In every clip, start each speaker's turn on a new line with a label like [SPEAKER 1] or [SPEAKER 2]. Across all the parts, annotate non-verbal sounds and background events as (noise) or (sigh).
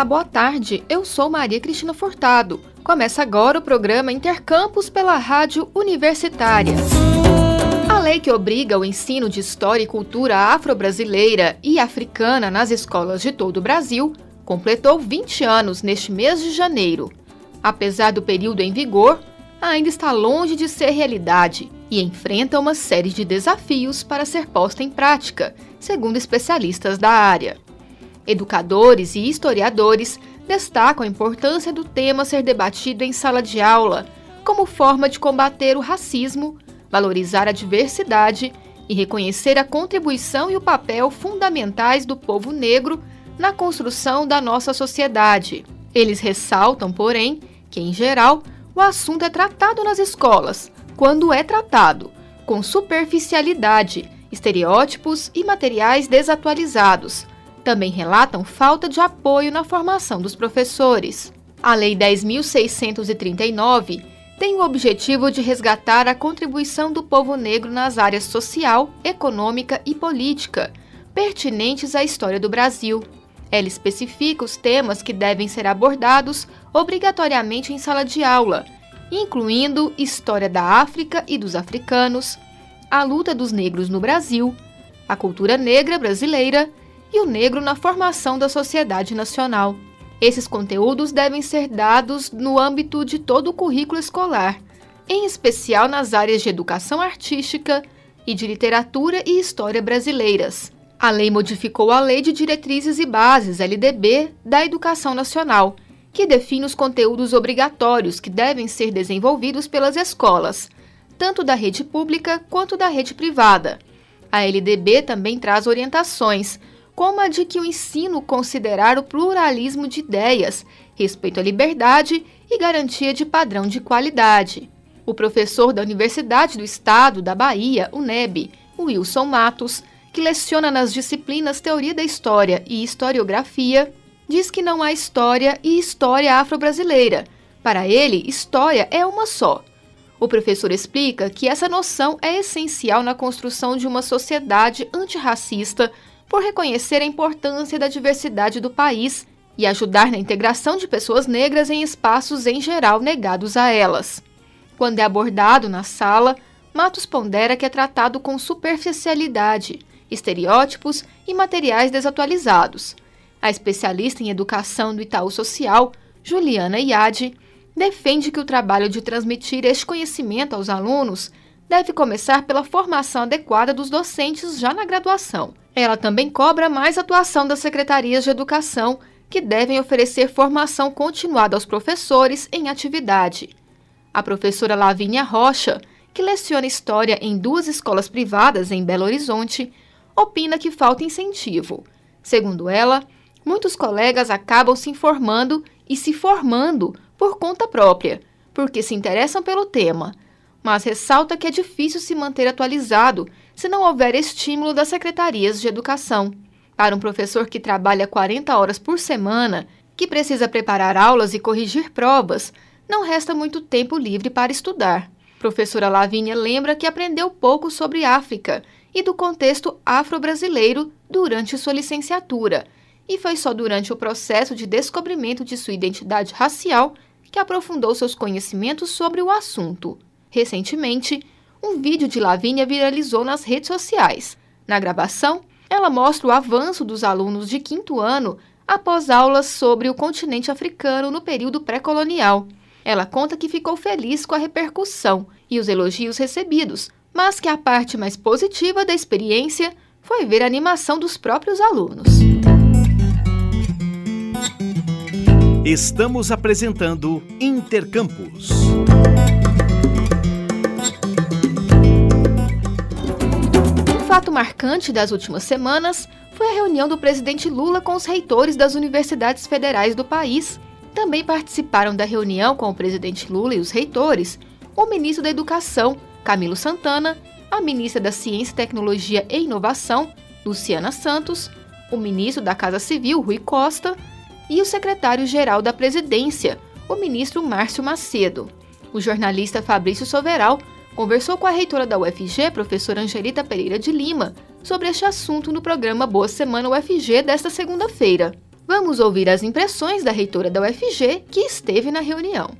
[SPEAKER 1] Olá, boa tarde. Eu sou Maria Cristina Furtado. Começa agora o programa Intercampus pela Rádio Universitária. A lei que obriga o ensino de história e cultura afro-brasileira e africana nas escolas de todo o Brasil completou 20 anos neste mês de janeiro. Apesar do período em vigor, ainda está longe de ser realidade e enfrenta uma série de desafios para ser posta em prática, segundo especialistas da área. Educadores e historiadores destacam a importância do tema ser debatido em sala de aula, como forma de combater o racismo, valorizar a diversidade e reconhecer a contribuição e o papel fundamentais do povo negro na construção da nossa sociedade. Eles ressaltam, porém, que, em geral, o assunto é tratado nas escolas, quando é tratado, com superficialidade, estereótipos e materiais desatualizados, também relatam falta de apoio na formação dos professores. A Lei 10.639 tem o objetivo de resgatar a contribuição do povo negro nas áreas social, econômica e política, pertinentes à história do Brasil. Ela especifica os temas que devem ser abordados obrigatoriamente em sala de aula, incluindo história da África e dos africanos, a luta dos negros no Brasil, a cultura negra brasileira e o negro na formação da sociedade nacional. Esses conteúdos devem ser dados no âmbito de todo o currículo escolar, em especial nas áreas de educação artística e de literatura e história brasileiras. A lei modificou a Lei de Diretrizes e Bases, LDB, da Educação Nacional, que define os conteúdos obrigatórios que devem ser desenvolvidos pelas escolas, tanto da rede pública quanto da rede privada. A LDB também traz orientações como a de que o ensino considerar o pluralismo de ideias, respeito à liberdade e garantia de padrão de qualidade. O professor da Universidade do Estado da Bahia, UNEB, Wilson Matos, que leciona nas disciplinas Teoria da História e Historiografia, diz que não há história e história afro-brasileira. Para ele, história é uma só. O professor explica que essa noção é essencial na construção de uma sociedade antirracista por reconhecer a importância da diversidade do país e ajudar na integração de pessoas negras em espaços em geral negados a elas. Quando é abordado na sala, Matos pondera que é tratado com superficialidade, estereótipos e materiais desatualizados. A especialista em educação do Itaú Social, Juliana Iade, defende que o trabalho de transmitir este conhecimento aos alunos deve começar pela formação adequada dos docentes já na graduação. Ela também cobra mais atuação das secretarias de educação, que devem oferecer formação continuada aos professores em atividade. A professora Lavínia Rocha, que leciona história em duas escolas privadas em Belo Horizonte, opina que falta incentivo. Segundo ela, muitos colegas acabam se informando e se formando por conta própria, porque se interessam pelo tema mas ressalta que é difícil se manter atualizado se não houver estímulo das secretarias de educação. Para um professor que trabalha 40 horas por semana, que precisa preparar aulas e corrigir provas, não resta muito tempo livre para estudar. Professora Lavínia lembra que aprendeu pouco sobre África e do contexto afro-brasileiro durante sua licenciatura, e foi só durante o processo de descobrimento de sua identidade racial que aprofundou seus conhecimentos sobre o assunto. Recentemente, um vídeo de Lavínia viralizou nas redes sociais. Na gravação, ela mostra o avanço dos alunos de quinto ano após aulas sobre o continente africano no período pré-colonial. Ela conta que ficou feliz com a repercussão e os elogios recebidos, mas que a parte mais positiva da experiência foi ver a animação dos próprios alunos.
[SPEAKER 2] Estamos apresentando Intercampus.
[SPEAKER 1] Fato marcante das últimas semanas foi a reunião do presidente Lula com os reitores das universidades federais do país. Também participaram da reunião com o presidente Lula e os reitores o ministro da Educação, Camilo Santana, a ministra da Ciência, Tecnologia e Inovação, Luciana Santos, o ministro da Casa Civil, Rui Costa, e o secretário-geral da Presidência, o ministro Márcio Macedo. O jornalista Fabrício Soveral conversou com a reitora da UFG, professora Angelita Pereira de Lima, sobre este assunto no programa Boa Semana UFG desta segunda-feira. Vamos ouvir as impressões da reitora da UFG que esteve na reunião.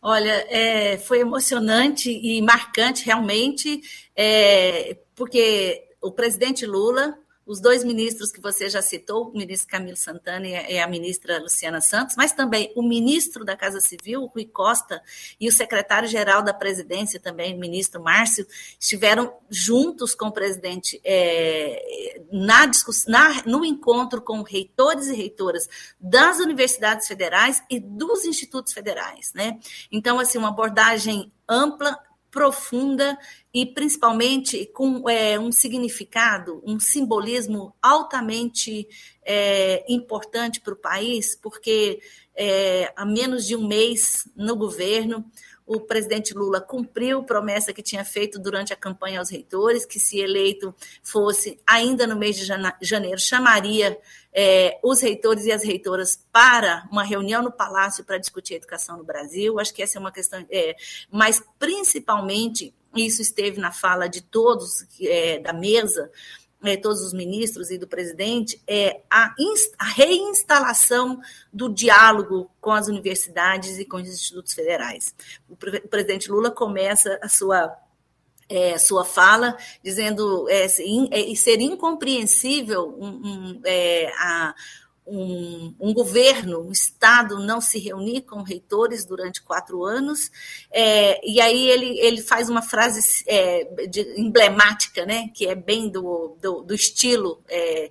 [SPEAKER 3] Olha, é, foi emocionante e marcante realmente, é, porque o presidente Lula os dois ministros que você já citou, o ministro Camilo Santana e a ministra Luciana Santos, mas também o ministro da Casa Civil, Rui Costa, e o secretário-geral da presidência também, o ministro Márcio, estiveram juntos com o presidente é, na na, no encontro com reitores e reitoras das universidades federais e dos institutos federais. Né? Então, assim, uma abordagem ampla, profunda e principalmente com é, um significado, um simbolismo altamente é, importante para o país, porque é, há menos de um mês no governo, o presidente Lula cumpriu promessa que tinha feito durante a campanha aos reitores, que se eleito fosse ainda no mês de janeiro, chamaria é, os reitores e as reitoras para uma reunião no Palácio para discutir a educação no Brasil. Acho que essa é uma questão, é, mas principalmente isso esteve na fala de todos é, da mesa, é, todos os ministros e do presidente, é a, a, reinstalação do diálogo com as universidades e com os institutos federais. O, o presidente Lula começa a sua é, sua fala, dizendo é, é, ser incompreensível um, um, é, a, um, um, governo, um Estado não se reunir com reitores durante quatro anos, é, e aí ele, ele faz uma frase é, de, emblemática, né, que é bem do, do, do estilo é,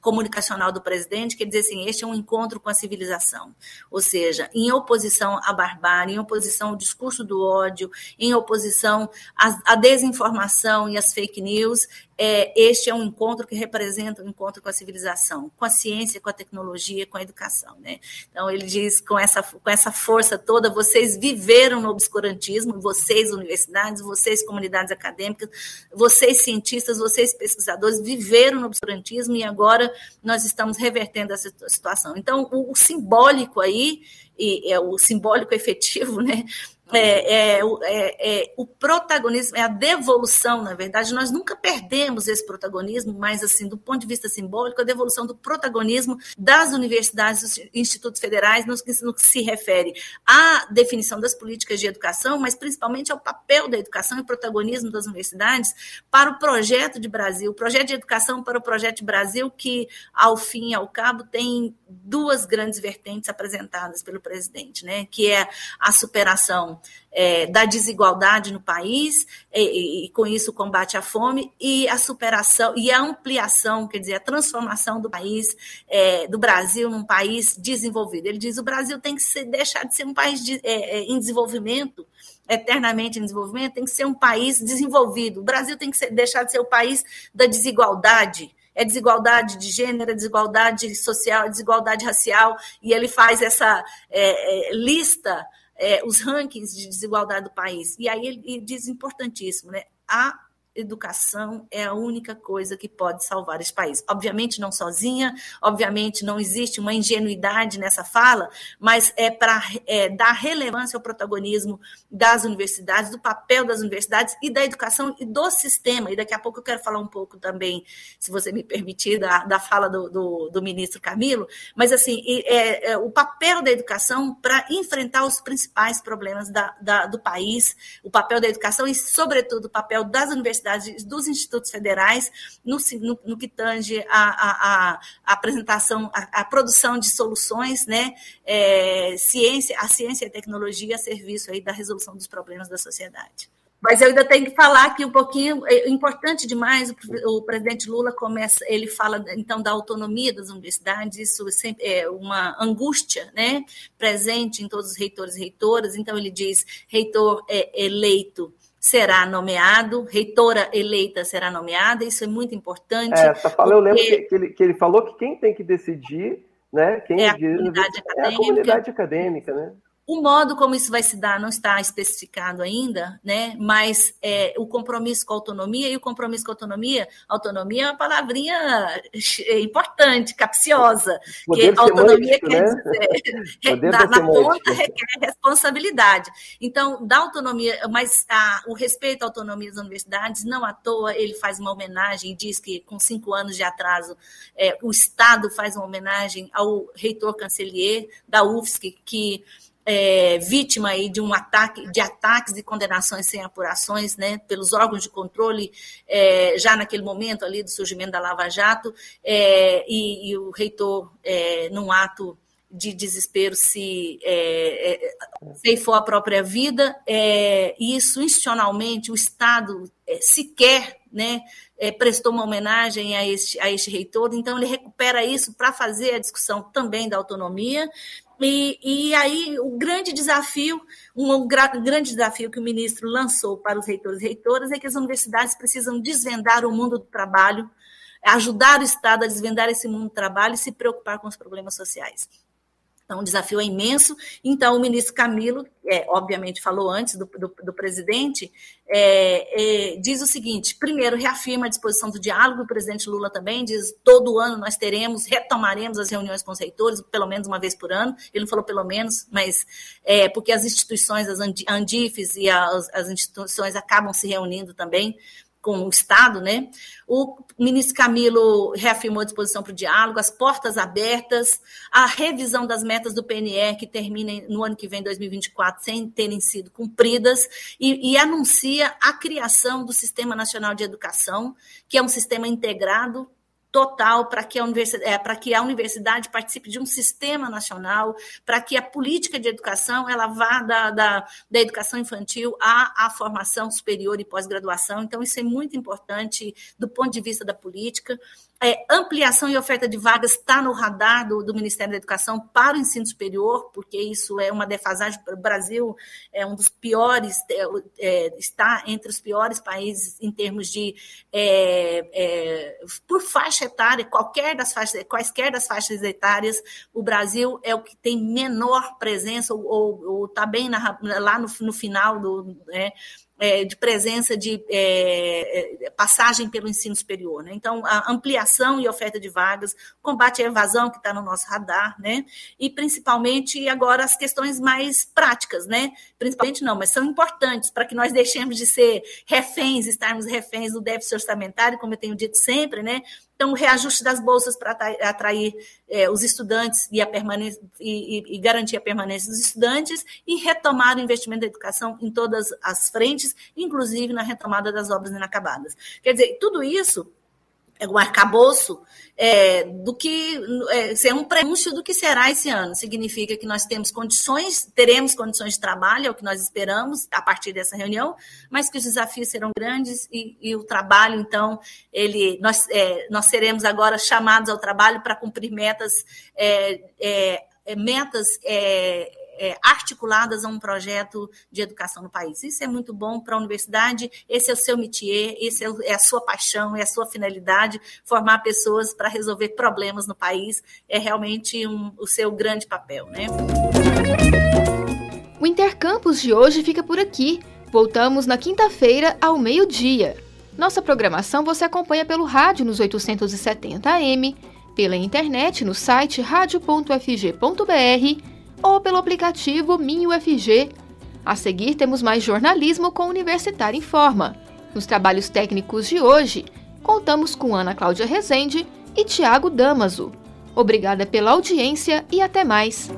[SPEAKER 3] comunicacional do presidente, que diz assim: este é um encontro com a civilização, ou seja, em oposição à barbárie, em oposição ao discurso do ódio, em oposição à, à desinformação e às fake news. É, este é um encontro que representa um encontro com a civilização, com a ciência, com a tecnologia, com a educação. Né? Então, ele diz com essa, com essa força toda: vocês viveram no obscurantismo, vocês, universidades, vocês, comunidades acadêmicas, vocês, cientistas, vocês, pesquisadores, viveram no obscurantismo e agora nós estamos revertendo essa situação. Então, o, o simbólico aí, e é o simbólico (laughs) efetivo, né? É, é, é, é, o protagonismo, é a devolução, na verdade, nós nunca perdemos esse protagonismo, mas, assim, do ponto de vista simbólico, a devolução do protagonismo das universidades, dos institutos federais, no que, no que se refere à definição das políticas de educação, mas principalmente ao papel da educação e protagonismo das universidades para o projeto de Brasil, o projeto de educação para o projeto de Brasil, que, ao fim e ao cabo, tem duas grandes vertentes apresentadas pelo presidente, né, que é a superação é, da desigualdade no país, e, e, com isso combate à fome, e a superação e a ampliação, quer dizer, a transformação do país, é, do Brasil num país desenvolvido. Ele diz o Brasil tem que ser, deixar de ser um país de, é, é em desenvolvimento, eternamente em desenvolvimento, tem que ser um país desenvolvido. O Brasil tem que ser, deixar de ser o país da desigualdade, é desigualdade de gênero, é desigualdade social, é desigualdade racial, e ele faz essa é, é, lista é, os rankings de desigualdade do país. E aí ele, ele diz importantíssimo, né? Educação é a única coisa que pode salvar esse país. Obviamente não sozinha, obviamente não existe uma ingenuidade nessa fala, mas é para é, dar relevância ao protagonismo das universidades, do papel das universidades e da educação e do sistema. E daqui a pouco eu quero falar um pouco também, se você me permitir, da, da fala do, do, do ministro Camilo, mas assim, é, é o papel da educação para enfrentar os principais problemas da, da, do país, o papel da educação e, sobretudo, o papel das universidades universidades, dos institutos federais, no, no, no que tange a, a, a, apresentação, a, a, produção de soluções, né? É, ciência, a ciência e a tecnologia a serviço aí da resolução dos problemas da sociedade. Mas eu ainda tenho que falar aqui um pouquinho, é importante demais, o, o, presidente Lula começa, ele fala então da autonomia das universidades, isso sempre é uma angústia, né, presente em todos os reitores e reitoras, então ele diz, reitor é eleito será nomeado, reitora eleita será nomeada, isso é muito importante.
[SPEAKER 4] É, essa fala porque... eu lembro que, que, ele, que ele falou que quem tem que decidir, né, quem
[SPEAKER 3] é a, comunidade, acadêmica,
[SPEAKER 4] é a comunidade acadêmica, né?
[SPEAKER 3] O modo como isso vai se dar não está especificado ainda, né? mas é, o compromisso com a autonomia, e o compromisso com a autonomia, autonomia é uma palavrinha importante, capciosa,
[SPEAKER 4] Poder
[SPEAKER 3] que autonomia quer
[SPEAKER 4] né?
[SPEAKER 3] dizer, na, na ponta requer responsabilidade. Então, da autonomia, mas a, o respeito à autonomia das universidades, não à toa, ele faz uma homenagem e diz que com cinco anos de atraso, é, o Estado faz uma homenagem ao reitor cancelier da UFSC, que é, vítima aí de um ataque, de ataques e condenações sem apurações, né, pelos órgãos de controle, é, já naquele momento ali do surgimento da Lava Jato, é, e, e, o reitor, é, num ato de desespero, se é, é, ceifou a própria vida, é, e isso institucionalmente o Estado sequer né, prestou uma homenagem a este, a este reitor, então ele recupera isso para fazer a discussão também da autonomia e, e aí o grande desafio, um, um grande desafio que o ministro lançou para os reitores e reitoras é que as universidades precisam desvendar o mundo do trabalho, ajudar o Estado a desvendar esse mundo do trabalho e se preocupar com os problemas sociais. Então, o desafio é imenso. Então, o ministro Camilo, é, obviamente falou antes do, do, do presidente, é, é, diz o seguinte: primeiro, reafirma a disposição do diálogo, o presidente Lula também diz: todo ano nós teremos, retomaremos as reuniões com os reitores, pelo menos uma vez por ano. Ele não falou pelo menos, mas é, porque as instituições, as Andifes e as, as instituições acabam se reunindo também com o Estado, né? O ministro Camilo reafirmou a disposição para o diálogo, as portas abertas, a revisão das metas do PNR que terminem no ano que vem, 2024, sem terem sido cumpridas, e, e anuncia a criação do Sistema Nacional de Educação, que é um sistema integrado total para que, a universidade, é, para que a universidade participe de um sistema nacional, para que a política de educação ela vá da, da, da educação infantil à, à formação superior e pós-graduação. Então, isso é muito importante do ponto de vista da política. É, ampliação e oferta de vagas está no radar do, do, Ministério da Educação para o ensino superior, porque isso é uma defasagem. O Brasil é um dos piores, é, é, está entre os piores países em termos de, é, é, por faixa etária, qualquer das faixas, quaisquer das faixas etárias, o Brasil é o que tem menor presença, ou está bem na, lá no, no final do. Né, é, de presença de é, é, passagem pelo ensino superior. Né? Então, a ampliação e oferta de vagas, combate à evasão, que está no nosso radar, né? e principalmente agora as questões mais práticas, né? principalmente não, mas são importantes para que nós deixemos de ser reféns, estarmos reféns do déficit orçamentário, como eu tenho dito sempre, né? Então, o reajuste das bolsas para atrair é, os estudantes e, a e, e, garantir a permanência dos estudantes e retomar o investimento da educação em todas as frentes, inclusive na retomada das obras inacabadas. Quer dizer, tudo isso é um arcabouço é, do que é, ser um prenúncio do que será esse ano. Significa que nós temos condições, teremos condições de trabalho, é o que nós esperamos a partir dessa reunião, mas que os desafios serão grandes e, e o trabalho, então, ele, nós, é, nós seremos agora chamados ao trabalho para cumprir metas, é, é, é metas é, articuladas a um projeto de educação no país. Isso é muito bom para a universidade, esse é o seu métier, esse é, é, a sua paixão, é a sua finalidade, formar pessoas para resolver problemas no país é realmente um, o seu grande papel. Né?
[SPEAKER 1] O Intercampus de hoje fica por aqui. Voltamos na quinta-feira ao meio-dia. Nossa programação você acompanha pelo rádio nos 870 AM, pela internet no site radio.fg.br ou pelo aplicativo MinUFG. A seguir, temos mais jornalismo com Universitário em Forma. Nos trabalhos técnicos de hoje, contamos com Ana Cláudia Rezende e Tiago Damaso. Obrigada pela audiência e até mais!